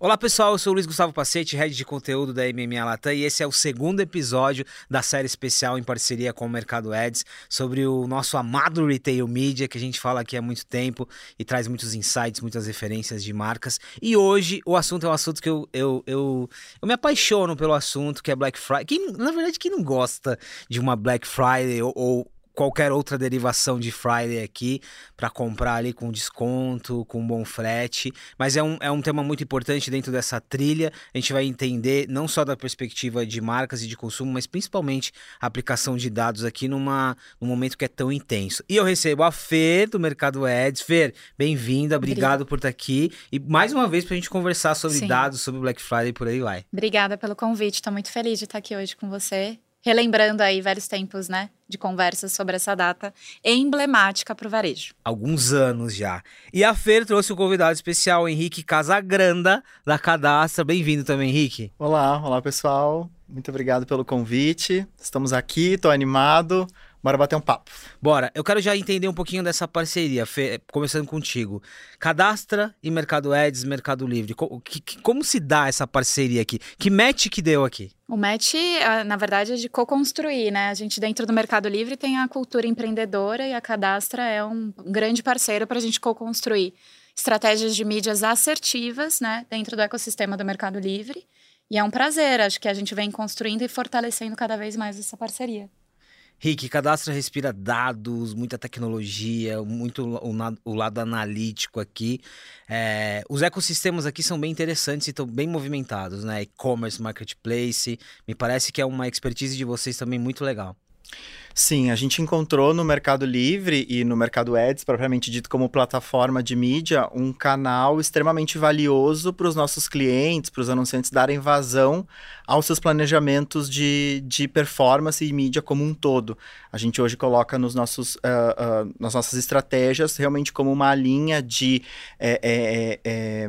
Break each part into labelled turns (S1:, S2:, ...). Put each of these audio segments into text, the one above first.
S1: Olá pessoal, eu sou o Luiz Gustavo Pacete, head de conteúdo da MMA Latam e esse é o segundo episódio da série especial em parceria com o Mercado Ads sobre o nosso amado retail media que a gente fala aqui há muito tempo e traz muitos insights, muitas referências de marcas. E hoje o assunto é um assunto que eu, eu, eu, eu me apaixono pelo assunto, que é Black Friday. Quem, na verdade, quem não gosta de uma Black Friday ou, ou qualquer outra derivação de Friday aqui para comprar ali com desconto, com bom frete. Mas é um, é um tema muito importante dentro dessa trilha. A gente vai entender não só da perspectiva de marcas e de consumo, mas principalmente a aplicação de dados aqui numa, num momento que é tão intenso. E eu recebo a Fer do Mercado Ads. Fer, bem-vinda, obrigado por estar aqui. E mais uma vez para a gente conversar sobre Sim. dados, sobre Black Friday e por aí vai.
S2: Obrigada pelo convite, estou muito feliz de estar aqui hoje com você relembrando aí velhos tempos, né, de conversas sobre essa data emblemática para o varejo.
S1: Alguns anos já. E a Fer trouxe um convidado especial, Henrique Casagranda, da Cadastra. Bem-vindo também, Henrique.
S3: Olá, olá pessoal. Muito obrigado pelo convite. Estamos aqui, estou animado. Bora bater um papo.
S1: Bora. Eu quero já entender um pouquinho dessa parceria, Fê, começando contigo. Cadastra e Mercado Ads, Mercado Livre. Como, que, como se dá essa parceria aqui? Que match que deu aqui?
S2: O match, na verdade, é de co-construir, né? A gente, dentro do Mercado Livre, tem a cultura empreendedora e a Cadastra é um grande parceiro para a gente co-construir estratégias de mídias assertivas, né? Dentro do ecossistema do Mercado Livre. E é um prazer, acho que a gente vem construindo e fortalecendo cada vez mais essa parceria.
S1: Rick, cadastra respira dados, muita tecnologia, muito o, o lado analítico aqui. É, os ecossistemas aqui são bem interessantes e estão bem movimentados, né? E-commerce, marketplace. Me parece que é uma expertise de vocês também muito legal.
S3: Sim, a gente encontrou no Mercado Livre e no Mercado Ads, propriamente dito como plataforma de mídia, um canal extremamente valioso para os nossos clientes, para os anunciantes darem vazão aos seus planejamentos de, de performance e mídia como um todo. A gente hoje coloca nos nossos, uh, uh, nas nossas estratégias realmente como uma linha de é, é, é,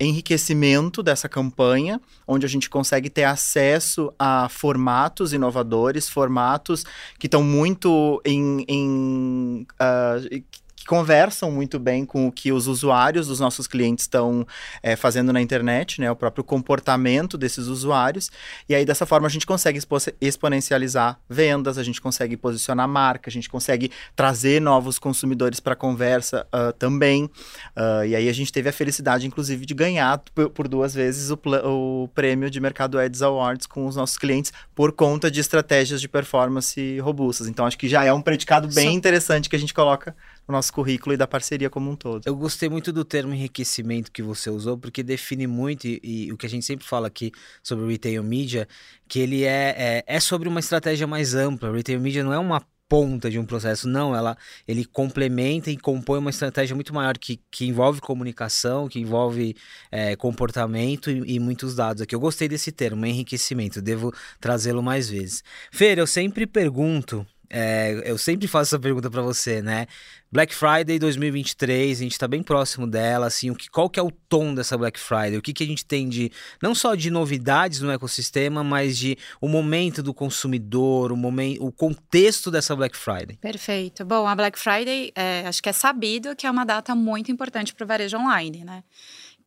S3: enriquecimento dessa campanha, onde a gente consegue ter acesso a formatos inovadores, formatos que estão muito em, em uh, conversam muito bem com o que os usuários dos nossos clientes estão é, fazendo na internet, né? O próprio comportamento desses usuários. E aí, dessa forma, a gente consegue exponencializar vendas, a gente consegue posicionar marca, a gente consegue trazer novos consumidores para a conversa uh, também. Uh, e aí a gente teve a felicidade, inclusive, de ganhar por duas vezes o, o prêmio de Mercado Ads Awards com os nossos clientes por conta de estratégias de performance robustas. Então, acho que já é um predicado bem interessante que a gente coloca o nosso currículo e da parceria como um todo.
S1: Eu gostei muito do termo enriquecimento que você usou, porque define muito, e, e o que a gente sempre fala aqui sobre o retail media, que ele é, é, é sobre uma estratégia mais ampla. O retail media não é uma ponta de um processo, não, ela ele complementa e compõe uma estratégia muito maior que, que envolve comunicação, que envolve é, comportamento e, e, muitos dados aqui. Eu gostei desse termo, enriquecimento, devo trazê-lo mais vezes. Fer, eu sempre pergunto é, eu sempre faço essa pergunta para você, né? Black Friday 2023, a gente está bem próximo dela, assim, o que, qual que é o tom dessa Black Friday? O que, que a gente tem de, não só de novidades no ecossistema, mas de o momento do consumidor, o, momento, o contexto dessa Black Friday?
S2: Perfeito. Bom, a Black Friday, é, acho que é sabido que é uma data muito importante para o varejo online, né?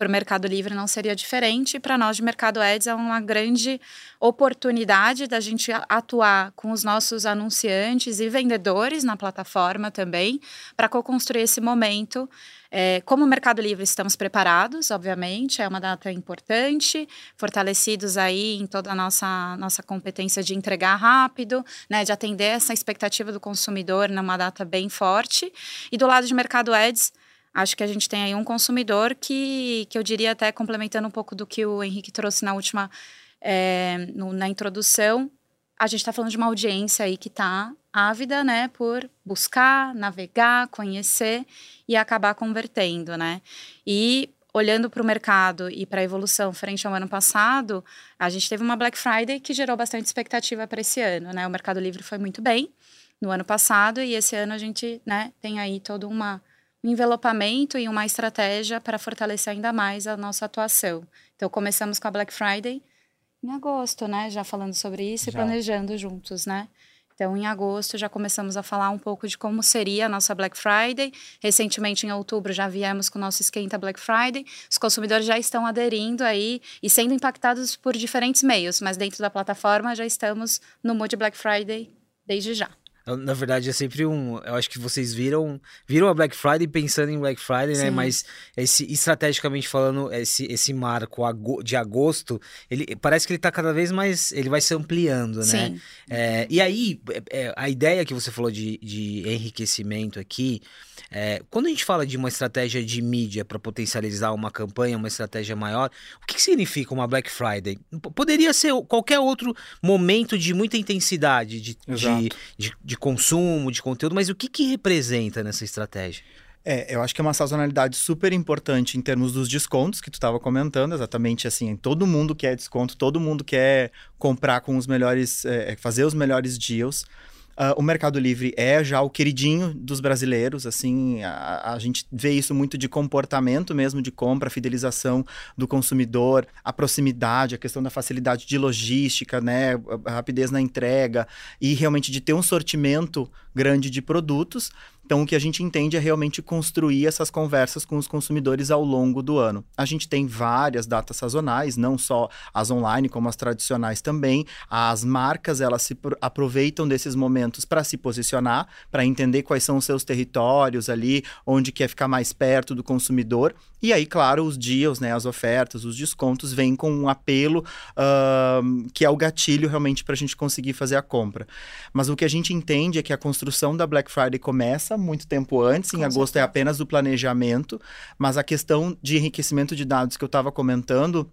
S2: Para o Mercado Livre não seria diferente. Para nós de Mercado Ads é uma grande oportunidade da gente atuar com os nossos anunciantes e vendedores na plataforma também, para co-construir esse momento. É, como Mercado Livre estamos preparados, obviamente, é uma data importante, fortalecidos aí em toda a nossa, nossa competência de entregar rápido, né, de atender essa expectativa do consumidor numa data bem forte. E do lado de Mercado Ads, acho que a gente tem aí um consumidor que, que eu diria até complementando um pouco do que o Henrique trouxe na última, é, no, na introdução, a gente está falando de uma audiência aí que está ávida, né, por buscar, navegar, conhecer e acabar convertendo, né? E olhando para o mercado e para a evolução frente ao ano passado, a gente teve uma Black Friday que gerou bastante expectativa para esse ano, né? O Mercado Livre foi muito bem no ano passado e esse ano a gente, né, tem aí toda uma um envelopamento e uma estratégia para fortalecer ainda mais a nossa atuação. Então, começamos com a Black Friday em agosto, né? Já falando sobre isso Já. e planejando juntos, né? Então, em agosto, já começamos a falar um pouco de como seria a nossa Black Friday. Recentemente, em outubro, já viemos com o nosso Esquenta Black Friday. Os consumidores já estão aderindo aí e sendo impactados por diferentes meios, mas dentro da plataforma já estamos no Mood Black Friday desde já.
S1: Na verdade, é sempre um. Eu acho que vocês viram viram a Black Friday pensando em Black Friday, né? Sim. né? Mas esse, estrategicamente falando, esse, esse marco de agosto, ele parece que ele está cada vez mais. Ele vai se ampliando, né? Sim. É, e aí, é, é, a ideia que você falou de, de enriquecimento aqui. É, quando a gente fala de uma estratégia de mídia para potencializar uma campanha, uma estratégia maior, o que, que significa uma Black Friday? Poderia ser qualquer outro momento de muita intensidade, de, de, de, de, consumo, de conteúdo, mas o que, que representa nessa estratégia?
S3: É, eu acho que é uma sazonalidade super importante em termos dos descontos que tu estava comentando, exatamente assim, todo mundo quer desconto, todo mundo quer comprar com os melhores, é, fazer os melhores deals. Uh, o Mercado Livre é já o queridinho dos brasileiros, assim, a, a, gente vê isso muito de comportamento mesmo de compra, fidelização do consumidor, a proximidade, a questão da facilidade de logística, né, a rapidez na entrega e realmente de ter um sortimento grande de produtos. Então, o que a gente entende é realmente construir essas conversas com os consumidores ao longo do ano. A gente tem várias datas sazonais, não só as online, como as tradicionais também. As marcas, elas se aproveitam desses momentos para se posicionar, para entender quais são os seus territórios ali, onde quer ficar mais perto do consumidor. E aí, claro, os dias, né, as ofertas, os descontos vêm com um apelo uh, que é o gatilho realmente para a gente conseguir fazer a compra. Mas o que a gente entende é que a construção da Black Friday começa muito tempo antes, em Com agosto é certeza. é apenas o planejamento, mas a questão de enriquecimento de dados que eu estava comentando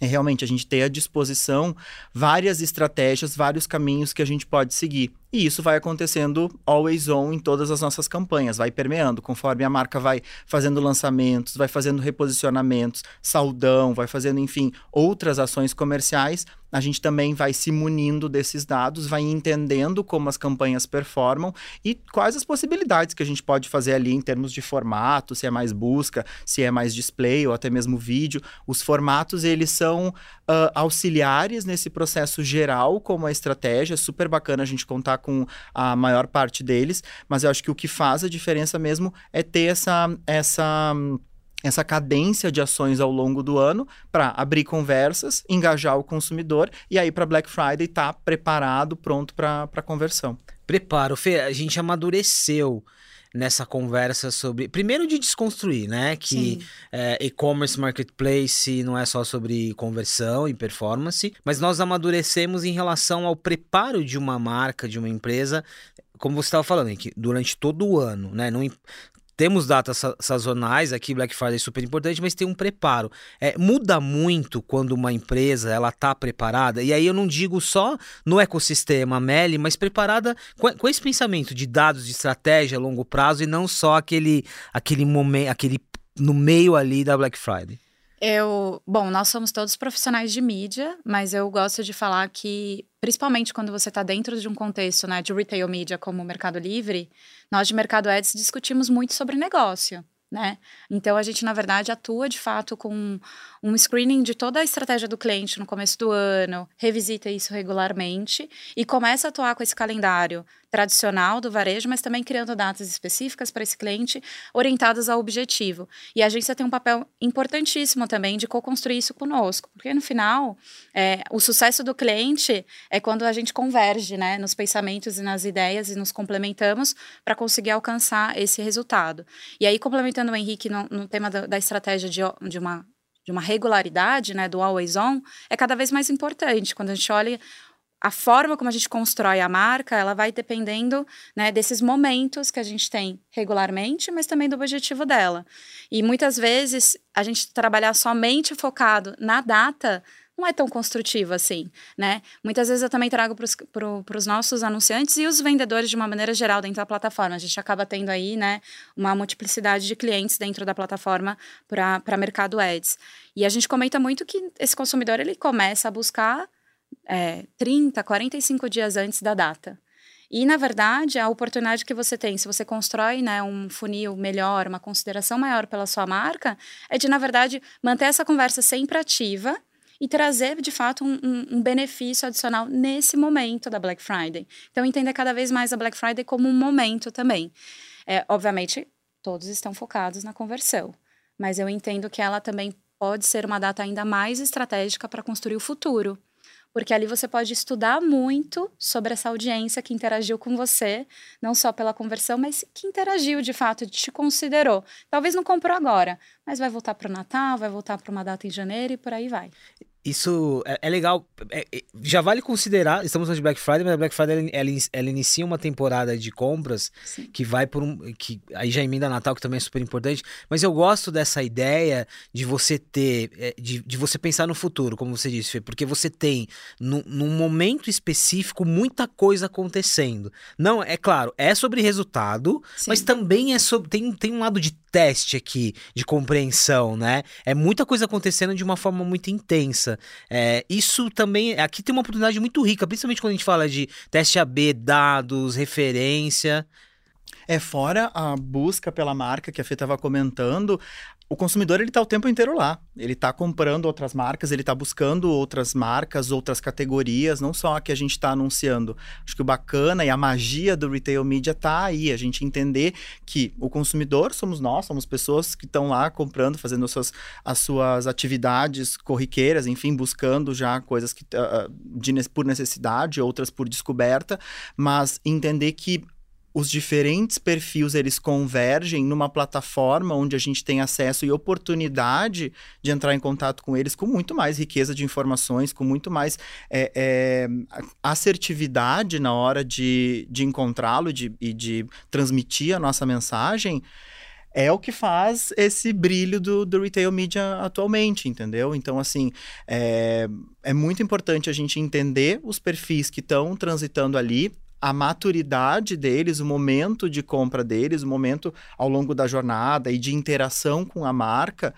S3: é realmente a gente ter à disposição várias estratégias, vários caminhos que a gente pode seguir. E isso vai acontecendo always on em todas as nossas campanhas, vai permeando, conforme a marca vai fazendo lançamentos, vai fazendo reposicionamentos, saudão, vai fazendo, enfim, outras ações comerciais, a gente também vai se munindo desses dados, vai entendendo como as campanhas performam e quais as possibilidades que a gente pode fazer ali em termos de formato, se é mais busca, se é mais display ou até mesmo vídeo. Os formatos, eles são uh, auxiliares nesse processo geral, como a estratégia, é super bacana a gente contar com a maior parte deles, mas eu acho que o que faz a diferença mesmo é ter essa essa essa cadência de ações ao longo do ano para abrir conversas, engajar o consumidor e aí para Black Friday estar tá preparado, pronto para conversão.
S1: Preparo, Fê, a gente amadureceu nessa conversa sobre. Primeiro, de desconstruir, né? Que é, e-commerce marketplace não é só sobre conversão e performance, mas nós amadurecemos em relação ao preparo de uma marca, de uma empresa. Como você estava falando, que durante todo o ano, né? Não, temos datas sazonais aqui, Black Friday é super importante, mas tem um preparo. É, muda muito quando uma empresa ela tá preparada, e aí eu não digo só no ecossistema Meli, mas preparada com, com esse pensamento de dados de estratégia a longo prazo e não só aquele, aquele momento, aquele no meio ali da Black Friday.
S2: Eu, bom, nós somos todos profissionais de mídia, mas eu gosto de falar que, principalmente quando você está dentro de um contexto né, de retail media como o Mercado Livre, nós de Mercado Ads discutimos muito sobre negócio né? Então a gente na verdade atua de fato com um screening de toda a estratégia do cliente no começo do ano, revisita isso regularmente e começa a atuar com esse calendário tradicional do varejo, mas também criando datas específicas para esse cliente orientadas ao objetivo. E a agência tem um papel importantíssimo também de co-construir isso conosco, porque no final é, o sucesso do cliente é quando a gente converge, né, nos pensamentos e nas ideias e nos complementamos para conseguir alcançar esse resultado. E aí complementando o Henrique no, no tema da, da estratégia de, de, uma, de uma regularidade, né, do always on, é cada vez mais importante. Quando a gente olha a forma como a gente constrói a marca, ela vai dependendo né, desses momentos que a gente tem regularmente, mas também do objetivo dela. E muitas vezes a gente trabalhar somente focado na data não é tão construtivo assim, né? Muitas vezes eu também trago para os nossos anunciantes e os vendedores de uma maneira geral dentro da plataforma. A gente acaba tendo aí, né, uma multiplicidade de clientes dentro da plataforma para mercado ads. E a gente comenta muito que esse consumidor ele começa a buscar é, 30, 45 dias antes da data. E, na verdade, a oportunidade que você tem, se você constrói né, um funil melhor, uma consideração maior pela sua marca, é de, na verdade, manter essa conversa sempre ativa e trazer de fato um, um, benefício adicional nesse momento da Black Friday. Então, entender cada vez mais a Black Friday como um momento também. É, obviamente, todos estão focados na conversão, mas eu entendo que ela também pode ser uma data ainda mais estratégica para construir o futuro porque ali você pode estudar muito sobre essa audiência que interagiu com você, não só pela conversão, mas que interagiu de fato, te considerou. Talvez não comprou agora, mas vai voltar para o Natal, vai voltar para uma data em janeiro e por aí vai.
S1: Isso é, é legal. É, é, já vale considerar, estamos falando de Black Friday, mas a Black Friday ela, ela inicia uma temporada de compras Sim. que vai por um. que Aí já emenda Natal, que também é super importante. Mas eu gosto dessa ideia de você ter. É, de, de você pensar no futuro, como você disse, Fê, porque você tem, no, num momento específico, muita coisa acontecendo. Não, é claro, é sobre resultado, Sim. mas também é sobre. Tem, tem um lado de teste aqui, de compreensão, né? É muita coisa acontecendo de uma forma muito intensa. É, isso também, aqui tem uma oportunidade muito rica, principalmente quando a gente fala de teste AB, dados, referência.
S3: É fora a busca pela marca que a Fê estava comentando, o consumidor ele está o tempo inteiro lá. Ele está comprando outras marcas, ele está buscando outras marcas, outras categorias, não só a que a gente está anunciando. Acho que o bacana e a magia do retail media está aí, a gente entender que o consumidor somos nós, somos pessoas que estão lá comprando, fazendo as suas, as suas atividades corriqueiras, enfim, buscando já coisas que, uh, de, por necessidade, outras por descoberta, mas entender que os diferentes perfis eles convergem numa plataforma onde a gente tem acesso e oportunidade de entrar em contato com eles com muito mais riqueza de informações, com muito mais é, é, assertividade na hora de, de encontrá-lo e de transmitir a nossa mensagem é o que faz esse brilho do, do retail media atualmente, entendeu? Então, assim, é, é muito importante a gente entender os perfis que estão transitando ali, a maturidade deles, o momento de compra deles, o momento ao longo da jornada e de interação com a marca,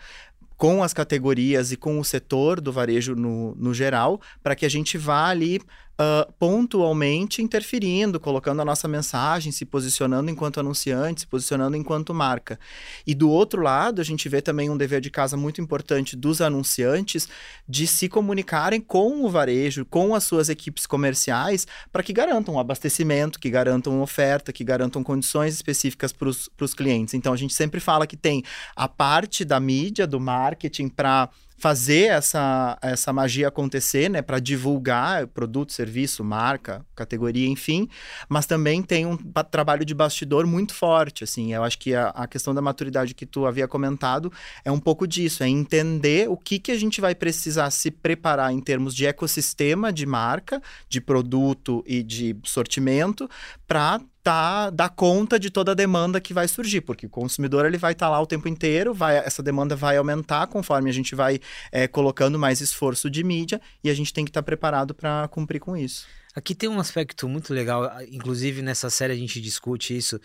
S3: com as categorias e com o setor do varejo no, no geral, para que a gente vá ali uh, pontualmente interferindo, colocando a nossa mensagem, se posicionando enquanto anunciante, se posicionando enquanto marca. E do outro lado, a gente vê também um dever de casa muito importante dos anunciantes de se comunicarem com o varejo, com as suas equipes comerciais, para que garantam abastecimento, que garantam oferta, que garantam condições específicas para os clientes. Então, a gente sempre fala que tem a parte da mídia, do marketing, para fazer essa, essa magia acontecer, né, para divulgar produto, serviço, marca, categoria, enfim, mas também tem um trabalho de bastidor muito forte, assim, eu acho que a, a, questão da maturidade que tu havia comentado é um pouco disso, é entender o que, que a gente vai precisar se preparar em termos de ecossistema de marca, de produto e de sortimento, para tá, dar conta de toda a demanda que vai surgir, porque o consumidor ele vai estar tá lá o tempo inteiro, vai, essa demanda vai aumentar conforme a gente vai é, colocando mais esforço de mídia e a gente tem que estar tá preparado para cumprir com isso.
S1: Aqui tem um aspecto muito legal, inclusive nessa série a gente discute isso,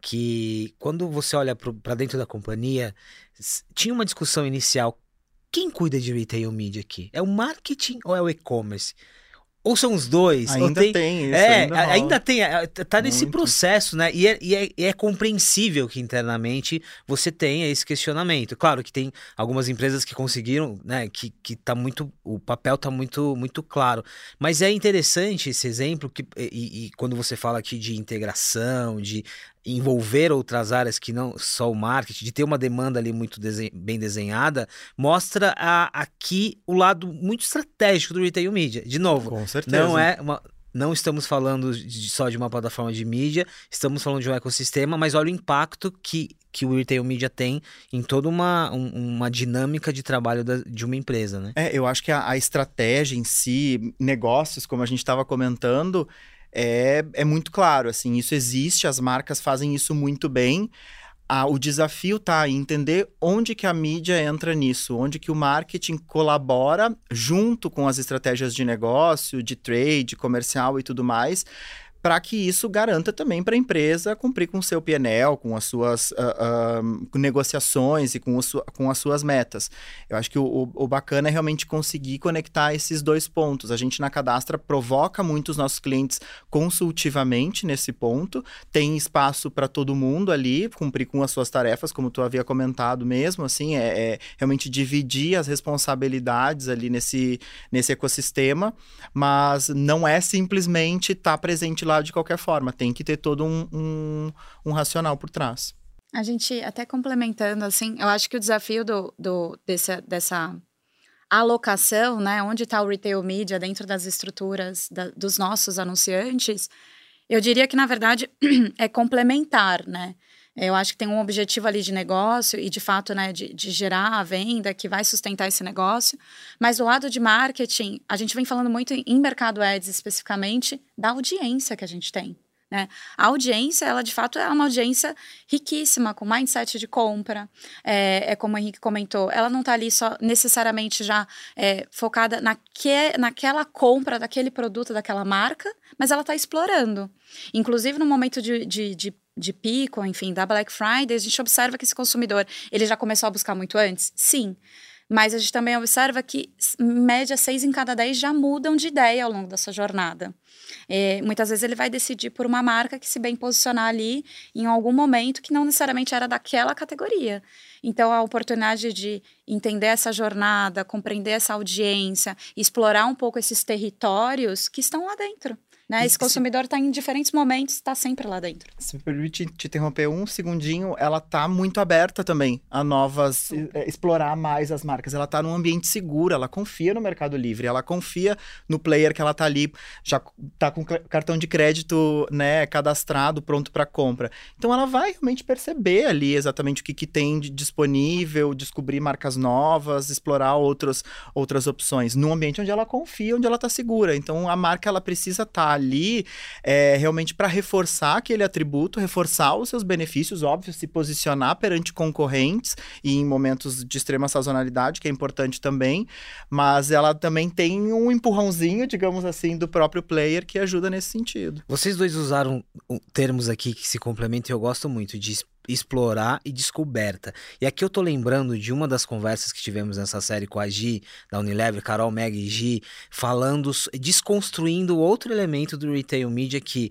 S1: que quando você olha para dentro da companhia, tinha uma discussão inicial. Quem cuida de retail media aqui? É o marketing ou é o e-commerce? Ou são os dois?
S3: Ainda
S1: tem,
S3: tem isso.
S1: É, ainda, ainda tem. É, tá nesse Muito. processo, né? E é, e, é, e é, compreensível que internamente você tenha esse questionamento. Claro que tem algumas empresas que conseguiram, né? Que, que tá muito. O papel tá muito, muito claro. Mas é interessante esse exemplo que, e, e quando você fala aqui de integração, de envolver outras áreas que não só o marketing, de ter uma demanda ali muito desen bem desenhada, mostra a, aqui o lado muito estratégico do retail media. De novo,
S3: Com certeza.
S1: não é uma, não estamos falando de, só de uma plataforma de mídia, estamos falando de um ecossistema, mas olha o impacto que, que o retail media tem em toda uma, um, uma dinâmica de trabalho da, de uma empresa, né?
S3: É, eu acho que a, a estratégia em si, negócios, como a gente estava comentando, é, é muito claro, assim, isso existe, as marcas fazem isso muito bem. Ah, o desafio está em entender onde que a mídia entra nisso, onde que o marketing colabora junto com as estratégias de negócio, de trade, comercial e tudo mais, para que isso garanta também para a empresa cumprir com o seu PNL, com as suas uh, uh, negociações e com, su com as suas metas. Eu acho que o, o, bacana é realmente conseguir conectar esses dois pontos. A gente na Cadastra provoca muito os nossos clientes consultivamente nesse ponto, tem espaço para todo mundo ali, cumprir com as suas tarefas, como tu havia comentado mesmo, assim, é, é realmente dividir as responsabilidades ali nesse, nesse ecossistema, mas não é simplesmente estar tá presente lá de qualquer forma, tem que ter todo um, um, um racional por trás.
S2: A gente, até complementando, assim, eu acho que o desafio do, do, desse, dessa alocação, né, onde está o retail media dentro das estruturas da, dos nossos anunciantes, eu diria que, na verdade, é complementar, né? Eu acho que tem um objetivo ali de negócio e, de fato, né, de, de, gerar a venda que vai sustentar esse negócio. Mas do lado de marketing, a gente vem falando muito em mercado ads especificamente da audiência que a gente tem. Né? A audiência, ela de fato é uma audiência riquíssima, com mindset de compra. É, é como o Henrique comentou, ela não está ali só necessariamente já é, focada naque, naquela compra daquele produto, daquela marca, mas ela está explorando. Inclusive no momento de, de, de de pico, enfim, da Black Friday, a gente observa que esse consumidor, ele já começou a buscar muito antes? Sim. Mas a gente também observa que, média, seis em cada dez já mudam de ideia ao longo dessa jornada. É, muitas vezes ele vai decidir por uma marca que se bem posicionar ali em algum momento que não necessariamente era daquela categoria. Então, a oportunidade de entender essa jornada, compreender essa audiência, explorar um pouco esses territórios que estão lá dentro. Né? Esse consumidor está em diferentes momentos, está sempre lá dentro.
S3: Se me permite te interromper um segundinho, ela está muito aberta também a novas, é, explorar mais as marcas. Ela está num ambiente seguro, ela confia no Mercado Livre, ela confia no player que ela está ali, já está com cartão de crédito né, cadastrado, pronto para compra. Então ela vai realmente perceber ali exatamente o que, que tem de disponível, descobrir marcas novas, explorar outros, outras opções, num ambiente onde ela confia, onde ela está segura. Então a marca ela precisa estar tá ali é, realmente para reforçar aquele atributo, reforçar os seus benefícios, óbvio, se posicionar perante concorrentes e em momentos de extrema sazonalidade, que é importante também, mas ela também tem um empurrãozinho, digamos assim, do próprio player que ajuda nesse sentido.
S1: Vocês dois usaram termos aqui que se complementam e eu gosto muito de explorar e descoberta. E aqui eu tô lembrando de uma das conversas que tivemos nessa série com a Gi, da Unilever, Carol, Meg e Gi, falando, desconstruindo outro elemento do retail media que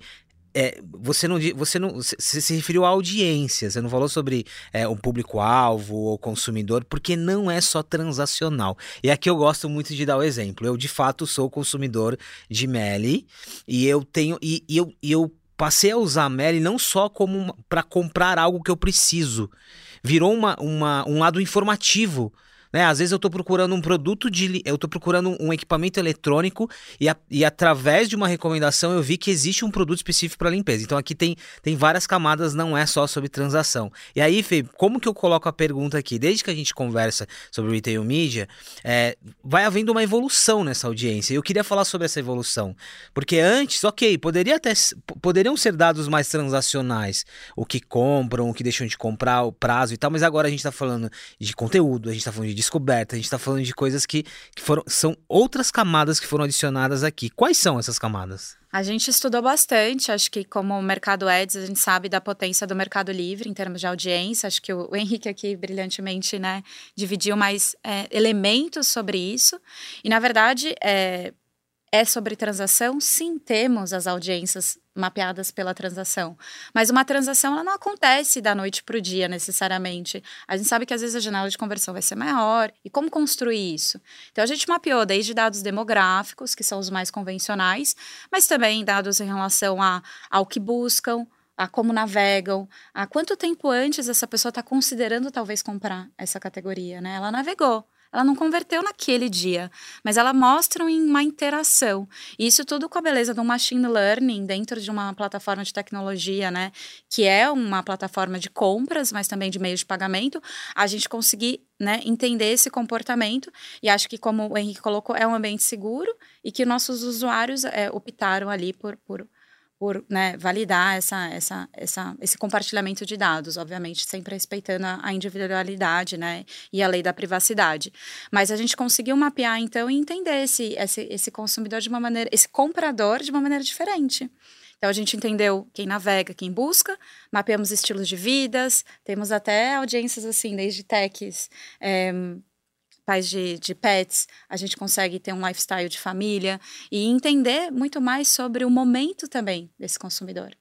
S1: é, você não você não você se referiu à audiência, você não falou sobre é, o público-alvo ou consumidor, porque não é só transacional. E aqui eu gosto muito de dar o exemplo. Eu de fato sou consumidor de Meli e eu tenho e, e eu, e eu passei a usar a Meli não só como para comprar algo que eu preciso, virou uma, uma, um lado informativo né? Às vezes eu estou procurando um produto de. Eu estou procurando um equipamento eletrônico e, a, e através de uma recomendação eu vi que existe um produto específico para limpeza. Então aqui tem, tem várias camadas, não é só sobre transação. E aí, Fê, como que eu coloco a pergunta aqui? Desde que a gente conversa sobre retail media, é, vai havendo uma evolução nessa audiência. Eu queria falar sobre essa evolução. Porque antes, ok, poderia até, poderiam ser dados mais transacionais. O que compram, o que deixam de comprar, o prazo e tal, mas agora a gente está falando de conteúdo, a gente está falando de descoberta. A gente está falando de coisas que, que foram são outras camadas que foram adicionadas aqui. Quais são essas camadas?
S2: A gente estudou bastante, acho que como mercado ads, a gente sabe da potência do mercado livre em termos de audiência. Acho que o, o Henrique aqui brilhantemente, né, dividiu mais é, elementos sobre isso. E na verdade, é, é sobre transação? Sim, temos as audiências mapeadas pela transação. Mas uma transação ela não acontece da noite para o dia necessariamente. A gente sabe que às vezes a janela de conversão vai ser maior. E como construir isso? Então a gente mapeou desde dados demográficos, que são os mais convencionais, mas também dados em relação a, ao que buscam, a como navegam, a quanto tempo antes essa pessoa está considerando talvez comprar essa categoria, né? Ela navegou. Ela não converteu naquele dia, mas ela mostra uma interação. Isso tudo com a beleza do machine learning dentro de uma plataforma de tecnologia, né? Que é uma plataforma de compras, mas também de meios de pagamento. A gente conseguir né, entender esse comportamento. E acho que, como o Henrique colocou, é um ambiente seguro e que nossos usuários é, optaram ali por, por por né, validar essa, essa, essa, esse compartilhamento de dados, obviamente, sempre respeitando a, individualidade né, e a lei da privacidade. Mas a gente conseguiu mapear, então, e entender esse, esse, esse consumidor de uma maneira, esse comprador de uma maneira diferente. Então a gente entendeu quem navega, quem busca, mapeamos estilos de vidas, temos até audiências assim, desde techs, é, pais de, de pets, a gente consegue ter um lifestyle de família e entender muito mais sobre o momento também desse consumidor.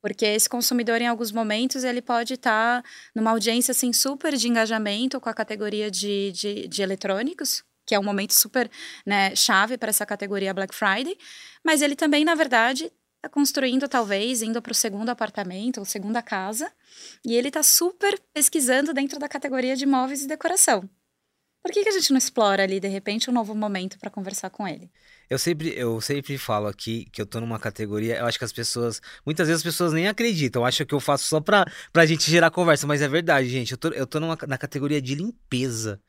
S2: Porque esse consumidor, em alguns momentos, ele pode estar tá numa audiência assim, super de engajamento com a categoria de, de, de eletrônicos, que é um momento super né, chave para essa categoria Black Friday, mas ele também, na verdade, está construindo, talvez, indo para o segundo apartamento ou segunda casa, e ele está super pesquisando dentro da categoria de móveis e decoração. Por que, que a gente não explora ali, de repente, um novo momento para conversar com ele?
S1: Eu sempre, eu sempre falo aqui que eu tô numa categoria, eu acho que as pessoas, muitas vezes as pessoas nem acreditam, acham que eu faço só pra, pra gente gerar conversa, mas é verdade, gente, eu tô, eu tô numa, na categoria de limpeza.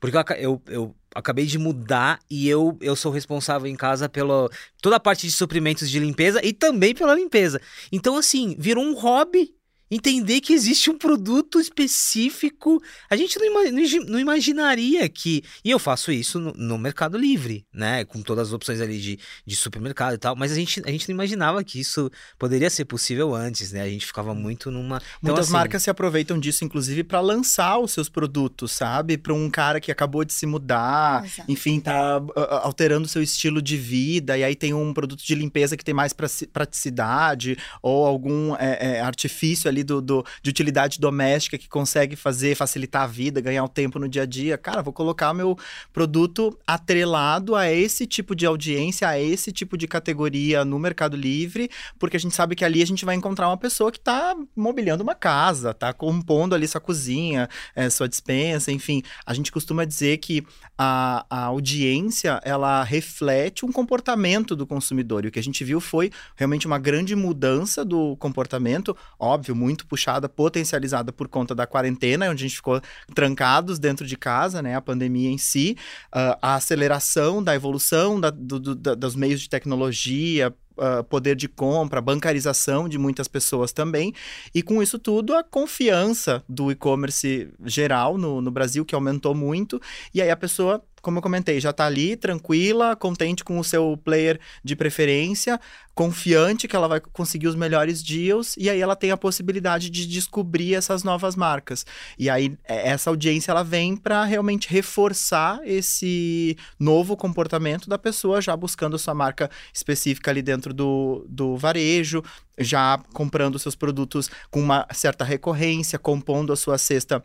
S1: Porque eu, eu, eu acabei de mudar e eu, eu sou responsável em casa pela toda a parte de suprimentos de limpeza e também pela limpeza. Então, assim, virou um hobby entender que existe um produto específico. A gente não, não imaginaria que. E eu faço isso no, no, Mercado Livre, né? Com todas as opções ali de, de supermercado e tal. Mas a gente, a gente não imaginava que isso poderia ser possível antes, né? A gente ficava hum. muito numa. Então,
S3: Muitas assim... marcas se aproveitam disso, inclusive, para lançar os seus produtos, sabe? Para um cara que acabou de se mudar, Exato. enfim, tá uh, alterando o seu estilo de vida, e aí tem um produto de limpeza que tem mais praticidade, ou algum é, é, artifício ali do, do, de utilidade doméstica que consegue fazer, facilitar a vida, ganhar o tempo no dia a dia. Cara, vou colocar meu produto atrelado a esse tipo de audiência, a esse tipo de categoria no Mercado Livre, porque a gente sabe que ali a gente vai encontrar uma pessoa que está mobiliando uma casa, está compondo ali sua cozinha, é, sua dispensa, enfim. A gente costuma dizer que a, a audiência, ela reflete um comportamento do consumidor. E o que a gente viu foi realmente uma grande mudança do comportamento, óbvio, muito puxada, potencializada por conta da quarentena, onde a gente ficou trancados dentro de casa, né? A pandemia em si, uh, a aceleração da evolução da, do, do, da, dos meios de tecnologia, Uh, poder de compra, bancarização de muitas pessoas também, e com isso tudo a confiança do e-commerce geral no, no Brasil, que aumentou muito, e aí a pessoa como eu comentei, já está ali tranquila, contente com o seu player de preferência, confiante que ela vai conseguir os melhores deals e aí ela tem a possibilidade de descobrir essas novas marcas. E aí é, essa audiência ela vem para realmente reforçar esse novo comportamento da pessoa já buscando sua marca específica ali dentro do, do varejo, já comprando seus produtos com uma certa recorrência, compondo a sua cesta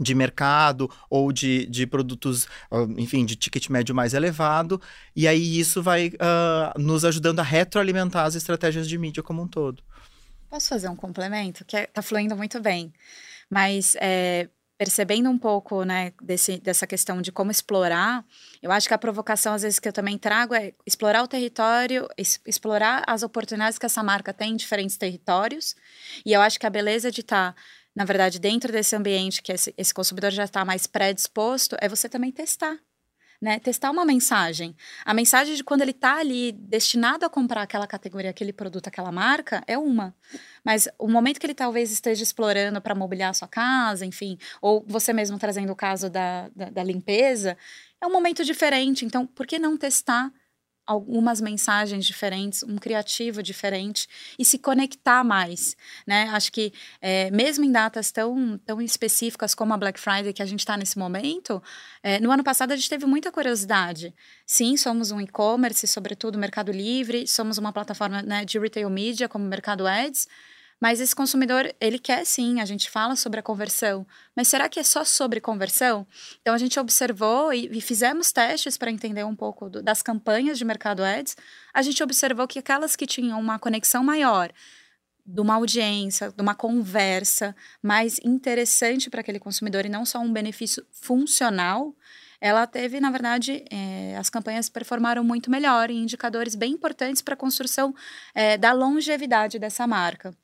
S3: de mercado ou de, de produtos, ah, enfim, de ticket médio mais elevado. E aí isso vai uh, nos ajudando a retroalimentar as estratégias de mídia como um todo.
S2: Posso fazer um complemento? Que está é, fluindo muito bem. Mas é, percebendo um pouco né, desse, dessa questão de como explorar, eu acho que a provocação, às vezes, que eu também trago é explorar o território, explorar as oportunidades que essa marca tem em diferentes territórios. E eu acho que a beleza de estar. Tá na verdade, dentro desse ambiente que esse, esse consumidor já está mais predisposto, é você também testar. Né, testar uma mensagem. A mensagem de quando ele está ali destinado a comprar aquela categoria, aquele produto, aquela marca, é uma. Mas o momento que ele talvez esteja explorando para mobiliar a sua casa, enfim, ou você mesmo trazendo o caso da, da, da limpeza, é um momento diferente. Então, por que não testar algumas mensagens diferentes, um criativo diferente e se conectar mais, né? Acho que é, mesmo em datas tão, tão específicas como a Black Friday que a gente está nesse momento, é, no ano passado a gente teve muita curiosidade. Sim, somos um e-commerce, sobretudo Mercado Livre, somos uma plataforma né, de retail media como Mercado Ads, mas esse consumidor, ele quer sim, a gente fala sobre a conversão, mas será que é só sobre conversão? Então a gente observou e, e fizemos testes para entender um pouco do, das campanhas de mercado ads. A gente observou que aquelas que tinham uma conexão maior, de uma audiência, de uma conversa mais interessante para aquele consumidor e não só um benefício funcional, ela teve, na verdade, é, as campanhas performaram muito melhor em indicadores bem importantes para a construção é, da longevidade dessa marca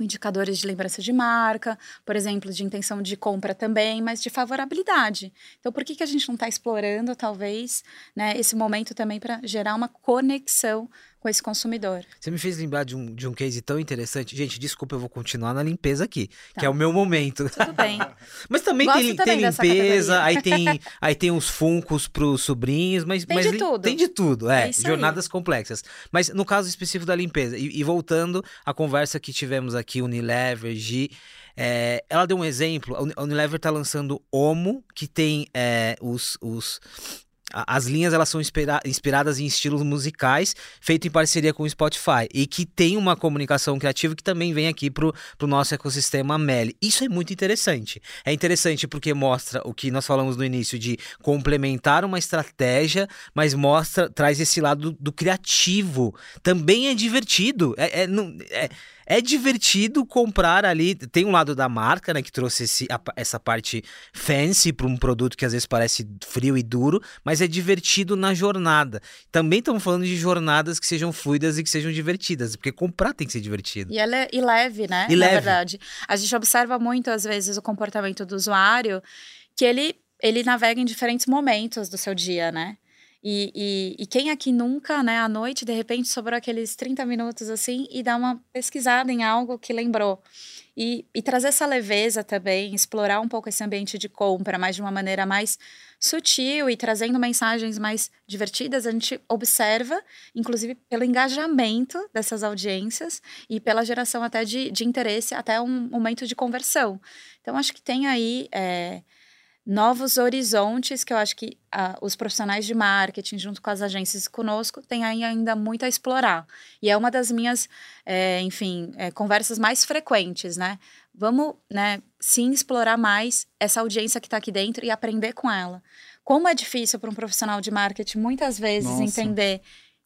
S2: com indicadores de lembrança de marca, por exemplo, de intenção de compra também, mas de favorabilidade. Então, por que, que a gente não está explorando, talvez, né, esse momento também para gerar uma conexão com esse consumidor.
S1: Você me fez lembrar de um, de um case tão interessante. Gente, desculpa, eu vou continuar na limpeza aqui, tá. que é o meu momento.
S2: Tudo bem.
S1: mas também
S2: Gosto
S1: tem,
S2: também
S1: tem limpeza, aí tem, aí tem uns funcos pros sobrinhos, mas.
S2: Tem
S1: mas
S2: de tudo.
S1: Tem de tudo, é.
S2: É
S1: jornadas
S2: aí.
S1: complexas. Mas no caso específico da limpeza, e, e voltando à conversa que tivemos aqui, Unilever, G. É, ela deu um exemplo. A Unilever está lançando Omo, que tem é, os, os as linhas elas são inspira inspiradas em estilos musicais, feito em parceria com o Spotify, e que tem uma comunicação criativa que também vem aqui pro, pro nosso ecossistema Meli. Isso é muito interessante. É interessante porque mostra o que nós falamos no início de complementar uma estratégia, mas mostra, traz esse lado do, do criativo. Também é divertido. É, é, não, é é divertido comprar ali. Tem um lado da marca, né, que trouxe esse, a, essa parte fancy para um produto que às vezes parece frio e duro, mas é divertido na jornada. Também estamos falando de jornadas que sejam fluidas e que sejam divertidas, porque comprar tem que ser divertido.
S2: E, ela é, e leve, né?
S1: E
S2: na
S1: leve.
S2: verdade. A gente observa muito, às vezes, o comportamento do usuário, que ele, ele navega em diferentes momentos do seu dia, né? E, e, e, quem aqui nunca, né, à noite, de repente, sobrou aqueles 30 minutos assim e dá uma pesquisada em algo que lembrou. E, e trazer essa leveza também, explorar um pouco esse ambiente de compra, mas de uma maneira mais sutil e trazendo mensagens mais divertidas, a gente observa, inclusive pelo engajamento dessas audiências e pela geração até de, de interesse, até um momento de conversão. Então, acho que tem aí. É, novos horizontes que eu acho que uh, os profissionais de marketing, junto com as agências conosco, têm ainda muito a explorar. E é uma das minhas, é, enfim, é, conversas mais frequentes, né? Vamos, né, sim, explorar mais essa audiência que está aqui dentro e aprender com ela. Como é difícil para um profissional de marketing, muitas vezes,
S3: Nossa.
S2: entender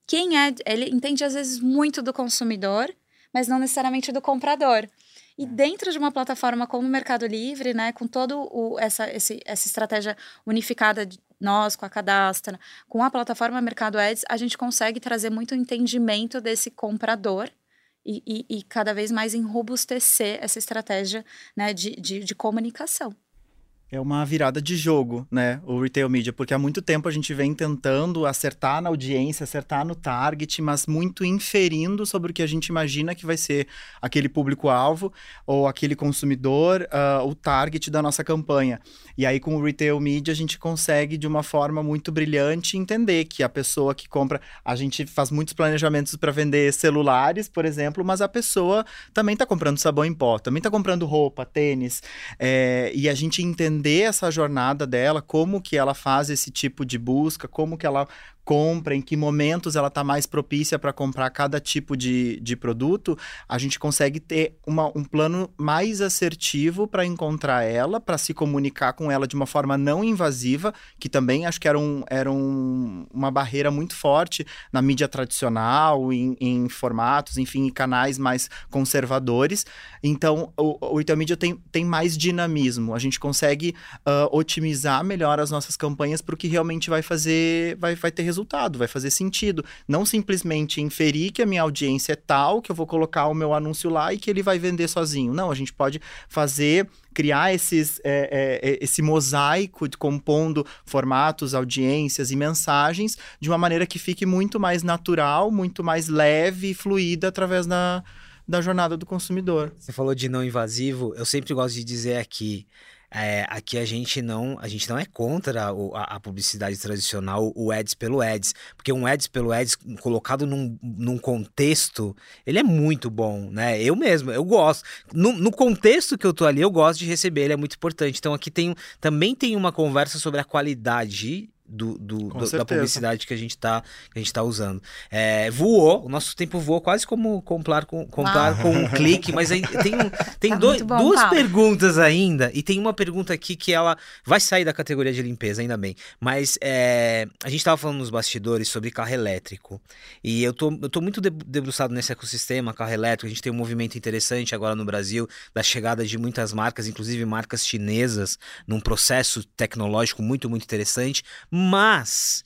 S2: quem é. Ele entende, às vezes, muito do consumidor, mas não necessariamente do comprador. E dentro de uma plataforma como o Mercado Livre, né, com toda essa, esse, essa estratégia unificada de nós, com a cadastra, com a plataforma Mercado Ads, a gente consegue trazer muito entendimento desse comprador e, e, e cada vez mais enrobustecer essa estratégia né, de, de, de comunicação
S3: é uma virada de jogo, né? O retail media, porque há muito tempo a gente vem tentando acertar na audiência, acertar no target, mas muito inferindo sobre o que a gente imagina que vai ser aquele público-alvo ou aquele consumidor, uh, o target da nossa campanha. E aí, com o retail media, a gente consegue, de uma forma muito brilhante, entender que a pessoa que compra. A gente faz muitos planejamentos para vender celulares, por exemplo, mas a pessoa também está comprando sabão em pó, também está comprando roupa, tênis. É, e a gente entender entender essa jornada dela, como que ela faz esse tipo de busca, como que ela compra, em que momentos ela está mais propícia para comprar cada tipo de, de produto, a gente consegue ter uma, um plano mais assertivo para encontrar ela, para se comunicar com ela de uma forma não invasiva, que também acho que era, um, era um, uma barreira muito forte na mídia tradicional, em, em formatos, enfim, em canais mais conservadores. Então, o, o Media tem, tem mais dinamismo, a gente consegue uh, otimizar melhor as nossas campanhas para o que realmente vai fazer, vai, vai ter vai fazer sentido. Não simplesmente inferir que a minha audiência é tal, que eu vou colocar o meu anúncio lá e que ele vai vender sozinho. Não, a gente pode fazer criar esses, é, é, esse mosaico de compondo formatos, audiências e mensagens de uma maneira que fique muito mais natural, muito mais leve e fluida através da, da jornada do consumidor.
S1: Você falou de não invasivo, eu sempre gosto de dizer aqui. É, aqui a gente não a gente não é contra o, a, a, publicidade tradicional, o ads pelo ads, porque um ads pelo ads colocado num, num contexto, ele é muito bom, né? Eu mesmo, eu gosto. No, no, contexto que eu tô ali, eu gosto de receber, ele é muito importante. Então aqui tem, também tem uma conversa sobre a qualidade do, do, do da publicidade que a gente está que a gente tá usando. É, voou, o nosso tempo voou quase como comprar com, comprar com um clique, mas aí tem, um, tem
S2: Tá
S1: dois,
S2: bom,
S1: duas
S2: Paulo.
S1: perguntas ainda, e tem uma pergunta aqui que ela vai sair da categoria de limpeza, ainda bem. Mas é, a gente estava falando nos bastidores sobre carro elétrico. E eu tô, eu tô muito de- debruçado nesse ecossistema, carro elétrico. A gente tem um movimento interessante agora no Brasil da chegada de muitas marcas, inclusive marcas chinesas, num processo tecnológico muito, muito interessante. Mas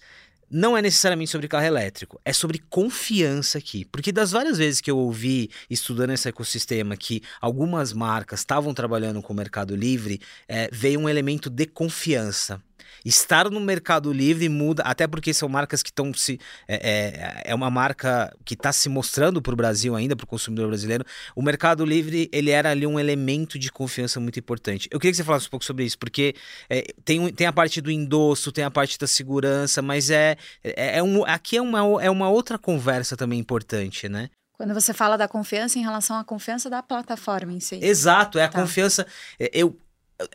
S1: não é necessariamente sobre carro elétrico, é sobre confiança aqui. Porque das várias vezes que eu ouvi, estudando esse ecossistema, que algumas marcas estavam trabalhando com o Mercado Livre, é, veio um elemento de confiança. Estar no Mercado Livre muda, até porque são marcas que estão se. É, é, é, uma marca que está se mostrando para o Brasil ainda, para o consumidor brasileiro. O Mercado Livre, ele era ali um elemento de confiança muito importante. Eu queria que você falasse um pouco sobre isso, porque é, tem, tem a parte do endosso, tem a parte da segurança, mas é, é, é um, aqui é uma, é uma outra conversa também importante, né?
S2: Quando você fala da confiança em relação à confiança da plataforma em si.
S1: Exato, é a tá. confiança. É, eu,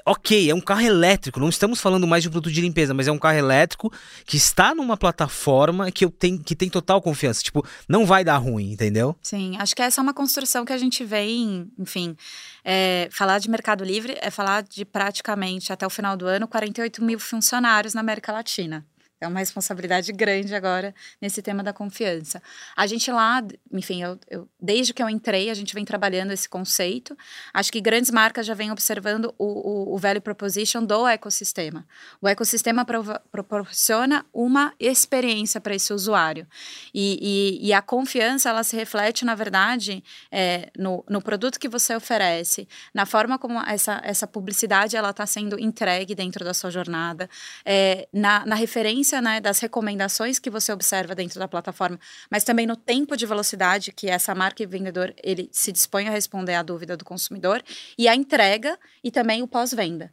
S1: Ok, é um carro elétrico, não estamos falando mais de um produto de limpeza, mas é um carro elétrico que está numa plataforma que eu tenho que tem total confiança. Tipo, não vai dar ruim, entendeu?
S2: Sim, acho que essa é uma construção que a gente vem, enfim. É, falar de Mercado Livre é falar de praticamente até o final do ano 48 mil funcionários na América Latina. É uma responsabilidade grande agora nesse tema da confiança. A gente lá, enfim, eu, eu, desde que eu entrei, a gente vem trabalhando esse conceito. Acho que grandes marcas já vêm observando o, o, o value proposition do ecossistema. O ecossistema proporciona uma experiência para esse usuário. E, e, e, a confiança, ela se reflete, na verdade, é, no, no produto que você oferece, na forma como essa, essa publicidade ela está sendo entregue dentro da sua jornada, é, na, na referência né, das recomendações que você observa dentro da plataforma, mas também no tempo de velocidade que essa marca e vendedor ele se dispõe a responder à dúvida do consumidor e a entrega e também o pós-venda.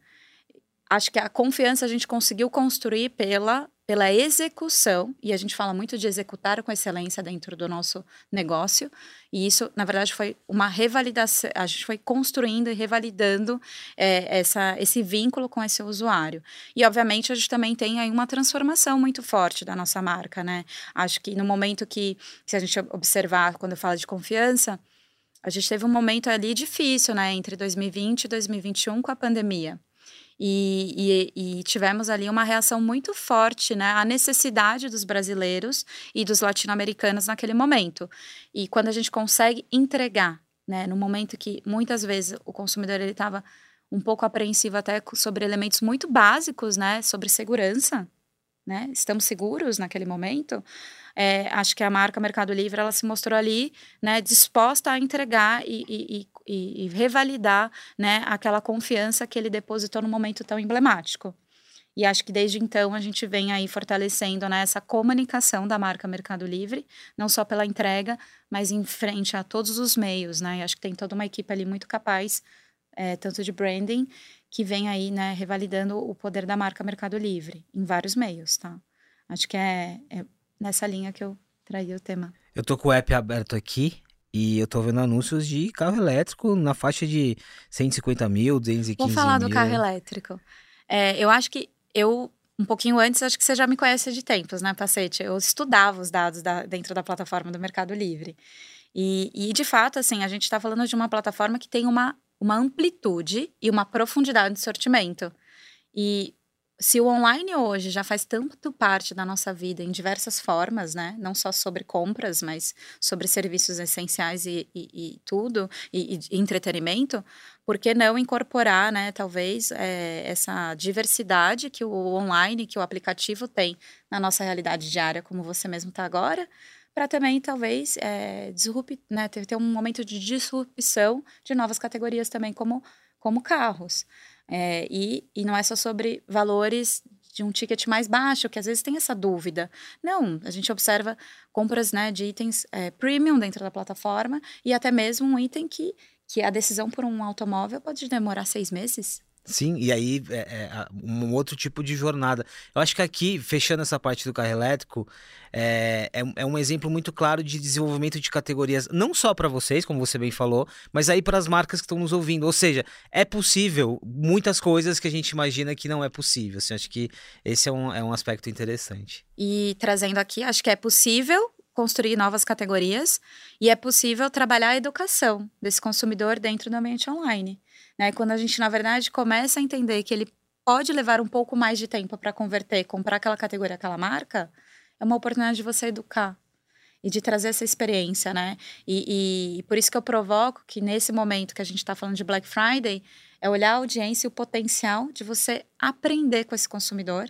S2: Acho que a confiança a gente conseguiu construir pela pela execução, e a gente fala muito de executar com excelência dentro do nosso negócio, e isso, na verdade, foi uma revalidação, a gente foi construindo e revalidando é, essa, esse vínculo com esse usuário. E, obviamente, a gente também tem aí uma transformação muito forte da nossa marca, né? Acho que no momento que, se a gente observar, quando eu falo de confiança, a gente teve um momento ali difícil, né, entre 2020 e 2021 com a pandemia. E, e, e, tivemos ali uma reação muito forte né, à necessidade dos brasileiros e dos latino-americanos naquele momento. E quando a gente consegue entregar, né, no momento que muitas vezes o consumidor estava um pouco apreensivo até sobre elementos muito básicos, né, sobre segurança, né, estamos seguros naquele momento, é, acho que a marca Mercado Livre ela se mostrou ali, né, disposta a entregar e, e, e, e revalidar, né, aquela confiança que ele depositou num momento tão emblemático. E acho que desde então a gente vem aí fortalecendo né, essa comunicação da marca Mercado Livre, não só pela entrega, mas em frente a todos os meios, né? E acho que tem toda uma equipe ali muito capaz, é, tanto de branding, que vem aí, né, revalidando o poder da marca Mercado Livre em vários meios, tá? Acho que é, é nessa linha que eu traí o tema.
S1: Eu tô com o app aberto aqui e eu tô vendo anúncios de carro elétrico na faixa de 150 mil, 215 mil.
S2: Vou falar mil. do carro elétrico. É, eu acho que eu, um pouquinho antes, acho que você já me conhece de tempos, né, Pacete? Eu estudava os dados da, dentro da plataforma do Mercado Livre. E, e, de fato, assim, a gente está falando de uma plataforma que tem uma, uma amplitude e uma profundidade de sortimento. E se o online hoje já faz tanto parte da nossa vida em diversas formas, né? Não só sobre compras, mas sobre serviços essenciais e, e, e tudo, e, e, entretenimento, por que não incorporar, né, talvez, é, essa diversidade que o online, que o aplicativo tem na nossa realidade diária, como você mesmo está agora, para também, talvez, é, né, ter, ter um momento de disrupção de novas categorias também, como, como carros. É, e, e não é só sobre valores de um ticket mais baixo, que às vezes tem essa dúvida. Não, a gente observa compras né, de itens é, premium dentro da plataforma e até mesmo um item que, que a decisão por um automóvel pode demorar seis meses.
S1: Sim, e aí é, é, um outro tipo de jornada. Eu acho que aqui, fechando essa parte do carro elétrico, é, é, é um exemplo muito claro de desenvolvimento de categorias, não só para vocês, como você bem falou, mas aí para as marcas que estão nos ouvindo. Ou seja, é possível muitas coisas que a gente imagina que não é possível. Assim, acho que esse é um, é um aspecto interessante.
S2: E trazendo aqui, acho que é possível construir novas categorias e é possível trabalhar a educação desse consumidor dentro do ambiente online. Né? Quando a gente, na verdade, começa a entender que ele pode levar um pouco mais de tempo para converter, comprar aquela categoria, aquela marca, é uma oportunidade de você educar e de trazer essa experiência, né? E, e por isso que eu provoco que nesse momento que a gente está falando de Black Friday, é olhar a audiência e o potencial de você aprender com esse consumidor,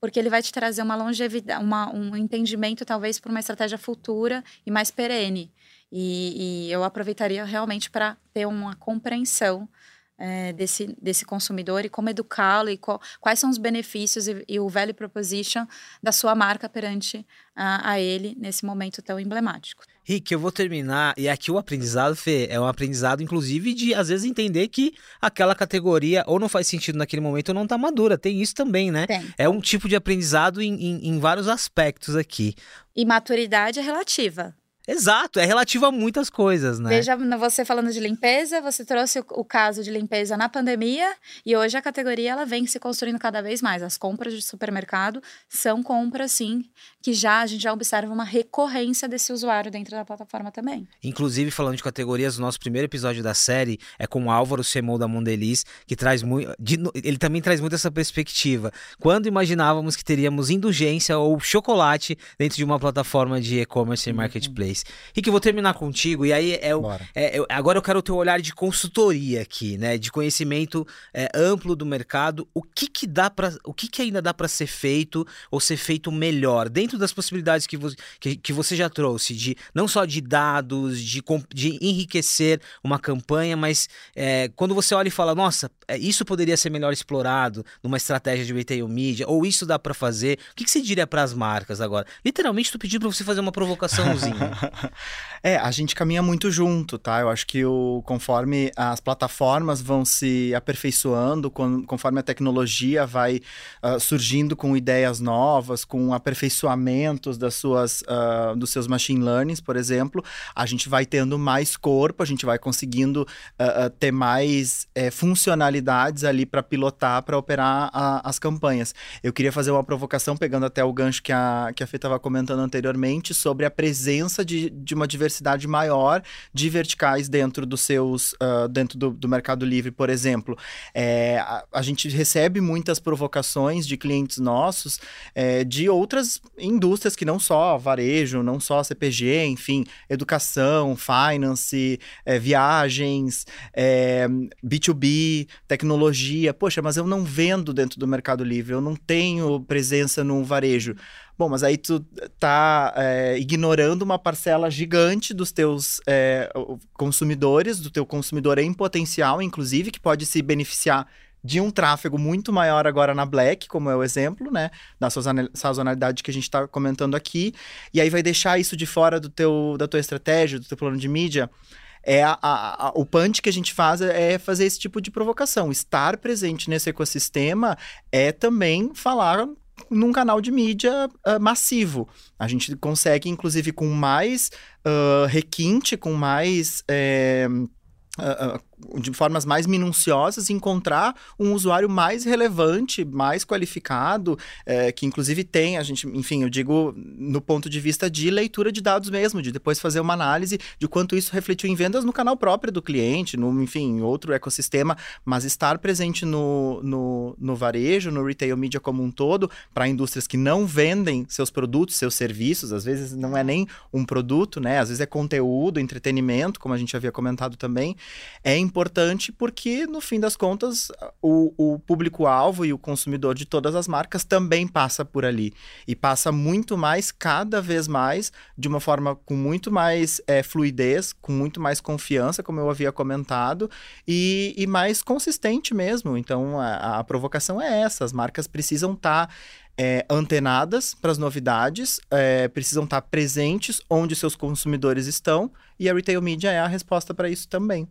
S2: porque ele vai te trazer uma longevidade, uma, um entendimento talvez para uma estratégia futura e mais perene. E, e eu aproveitaria realmente para ter uma compreensão é, desse, desse consumidor e como educá-lo e qual, quais são os benefícios e, e, o value proposition da sua marca perante a, a ele nesse momento tão emblemático.
S1: Rick, eu vou terminar, e aqui o aprendizado, Fê, é um aprendizado, inclusive, de às vezes entender que aquela categoria ou não faz sentido naquele momento ou não está madura. Tem isso também, né?
S2: Tem.
S1: É um tipo de aprendizado em, em, em vários aspectos aqui.
S2: E maturidade é relativa.
S1: Exato, é relativo a muitas coisas, né?
S2: Veja você falando de limpeza, você trouxe o, o, caso de limpeza na pandemia e hoje a categoria ela vem se construindo cada vez mais. As compras de supermercado são compras, sim, que já a gente já observa uma recorrência desse usuário dentro da plataforma também.
S1: Inclusive, falando de categorias, o nosso primeiro episódio da série é com o Álvaro Semou da Mondeliz, que traz muito. Ele também traz muito essa perspectiva. Quando imaginávamos que teríamos indulgência ou chocolate dentro de uma plataforma de e-commerce e uhum. marketplace? Rick, eu vou terminar contigo, e aí é, o, é, é, agora eu quero o teu olhar de consultoria aqui, né? De conhecimento é, amplo do mercado. O que que dá para, o que que ainda dá para ser feito ou ser feito melhor dentro das possibilidades que, vo, que, que você já trouxe de não só de dados, de, de enriquecer uma campanha, mas é, quando você olha e fala, nossa, isso poderia ser melhor explorado numa estratégia de retail media, ou isso dá para fazer. O que, que você diria para as marcas agora? Literalmente, tu pediu para você fazer uma provocaçãozinha.
S3: é, a gente caminha muito junto, tá? Eu acho que o, conforme as plataformas vão se aperfeiçoando, conforme a tecnologia vai uh, surgindo com ideias novas, com aperfeiçoamentos das suas, uh, dos seus machine learnings, por exemplo, a gente vai tendo mais corpo, a gente vai conseguindo uh, ter mais eh, funcionalidades ali para pilotar, para operar a, as campanhas. Eu queria fazer uma provocação, pegando até o gancho que a, que a Fê estava comentando anteriormente, sobre a presença de de, de uma diversidade maior de verticais dentro dos seus, uh, dentro do, do, Mercado Livre, por exemplo. É, a, a, gente recebe muitas provocações de clientes nossos é, de outras indústrias que não só varejo, não só CPG, enfim, educação, finance, é, viagens, B2B, é, tecnologia. Poxa, mas eu não vendo dentro do Mercado Livre, eu não tenho presença no varejo. Bom, mas aí tu tá é, ignorando uma parcela gigante dos teus é, consumidores, do teu consumidor em potencial, inclusive, que pode se beneficiar de um tráfego muito maior agora na Black, como é o exemplo, né? Da sazonalidade que a gente está comentando aqui. E aí vai deixar isso de fora do teu, da tua estratégia, do teu plano de mídia. É a, a, a, o punch que a gente faz é fazer esse tipo de provocação. Estar presente nesse ecossistema é também falar num canal de mídia uh, massivo. A gente consegue, inclusive, com mais uh, requinte, com mais. Uh, de formas mais minuciosas, encontrar um usuário mais relevante, mais qualificado, é, que inclusive tem, a gente, enfim, eu digo no ponto de vista de leitura de dados mesmo, de depois fazer uma análise de quanto isso refletiu em vendas no canal próprio do cliente, no, enfim, outro ecossistema, mas estar presente no, no, no varejo, no retail media como um todo, para indústrias que não vendem seus produtos, seus serviços, às vezes não é nem um produto, né? Às vezes é conteúdo, entretenimento, como a gente havia comentado também, é importante importante porque, no fim das contas, o, o público-alvo e o consumidor de todas as marcas também passa por ali. E passa muito mais, cada vez mais, de uma forma com muito mais é, fluidez, com muito mais confiança, como eu havia comentado, e, e mais consistente mesmo. Então, a, a provocação é essa: as marcas precisam estar. Tá é, antenadas para as novidades, é, precisam estar tá presentes onde seus consumidores estão, e a retail media é a resposta para isso também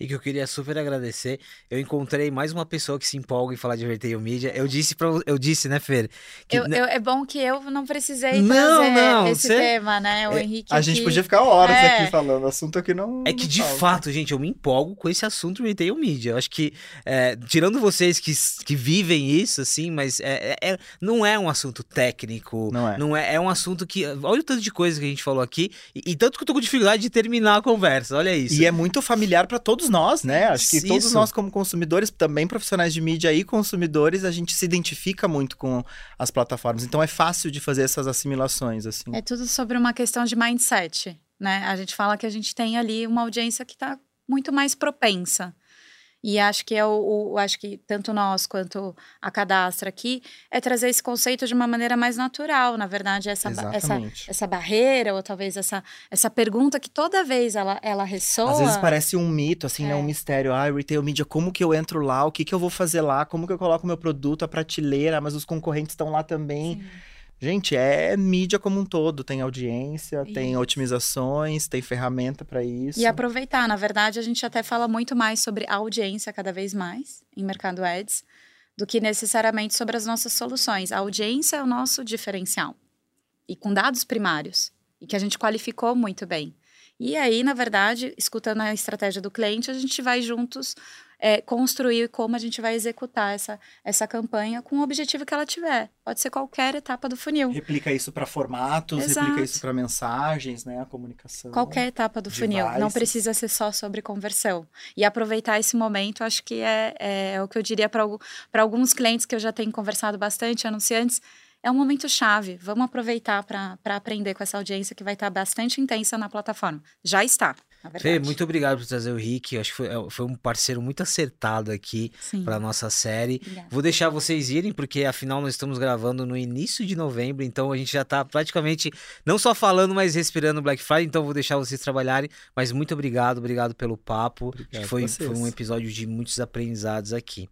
S1: e que eu queria super agradecer. Eu encontrei mais uma pessoa que se empolga em falar de retail media. Eu disse para eu disse, né, Fer?
S2: Que... Eu, eu, é bom que eu não precisei não, trazer não, esse cê... tema, né? O é, Henrique.
S3: A gente podia ficar horas é. aqui falando, assunto aqui não.
S1: É que de falta. fato, gente, eu me empolgo com esse assunto retail media. Eu acho que, é, tirando vocês que, que vivem isso, assim, mas é, é, é, não é um assunto técnico. Não é. Não é. É um assunto que. Olha o tanto de coisa que a gente falou aqui. E, e tanto que eu tô com dificuldade de terminar a conversa. Olha isso.
S3: E é muito familiar para todos nós, né? Acho que Isso. todos nós, como consumidores, também profissionais de mídia e consumidores, a gente se identifica muito com as plataformas. Então é fácil de fazer essas assimilações, assim.
S2: É tudo sobre uma questão de mindset, né? A gente fala que a gente tem ali uma audiência que está muito mais propensa. E acho que é o, o, acho que tanto nós quanto a cadastra aqui é trazer esse conceito de uma maneira mais natural, na verdade, essa, essa, essa barreira, ou talvez essa, essa pergunta que toda vez ela, ela ressoa.
S3: Às vezes parece um mito, assim, é. né? Um mistério. Ah, retail media, como que eu entro lá? O que, que eu vou fazer lá? Como que eu coloco meu produto, a prateleira? Mas os concorrentes estão lá também. Sim. Gente, é mídia como um todo. Tem audiência, isso. tem otimizações, tem ferramenta para isso.
S2: E aproveitar. Na verdade, a gente até fala muito mais sobre audiência cada vez mais em mercado ads do que necessariamente sobre as nossas soluções. A audiência é o nosso diferencial. E com dados primários. E que a gente qualificou muito bem. E aí, na verdade, escutando a estratégia do cliente, a gente vai juntos é, construir como a gente vai executar essa, essa campanha com o objetivo que ela tiver. Pode ser qualquer etapa do funil.
S3: Replica isso para formatos, Exato. replica isso para mensagens, né? A comunicação.
S2: Qualquer etapa do funil. Não precisa ser só sobre conversão. E aproveitar esse momento, acho que é, é, é o que eu diria para alguns clientes que eu já tenho conversado bastante, anunciantes é um momento chave. Vamos aproveitar para aprender com essa audiência que vai estar bastante intensa na plataforma. Já está.
S1: Fê, muito obrigado por trazer o Rick. Acho que foi, é, foi um parceiro muito acertado aqui para nossa série. Obrigada. Vou deixar vocês irem, porque afinal nós estamos gravando no início de novembro, então a gente já está praticamente não só falando, mas respirando Black Friday. Então vou deixar vocês trabalharem. Mas muito obrigado, obrigado pelo papo. Obrigado foi, foi um episódio de muitos aprendizados aqui.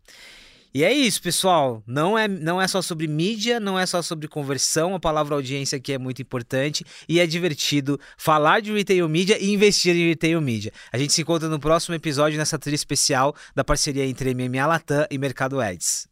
S1: E é isso, pessoal. Não é, não é só sobre mídia, não é só sobre conversão. A palavra audiência aqui é muito importante e é divertido falar de retail media e investir em retail media. A gente se encontra no próximo episódio nessa trilha especial da parceria entre MMA Latam e Mercado Ads.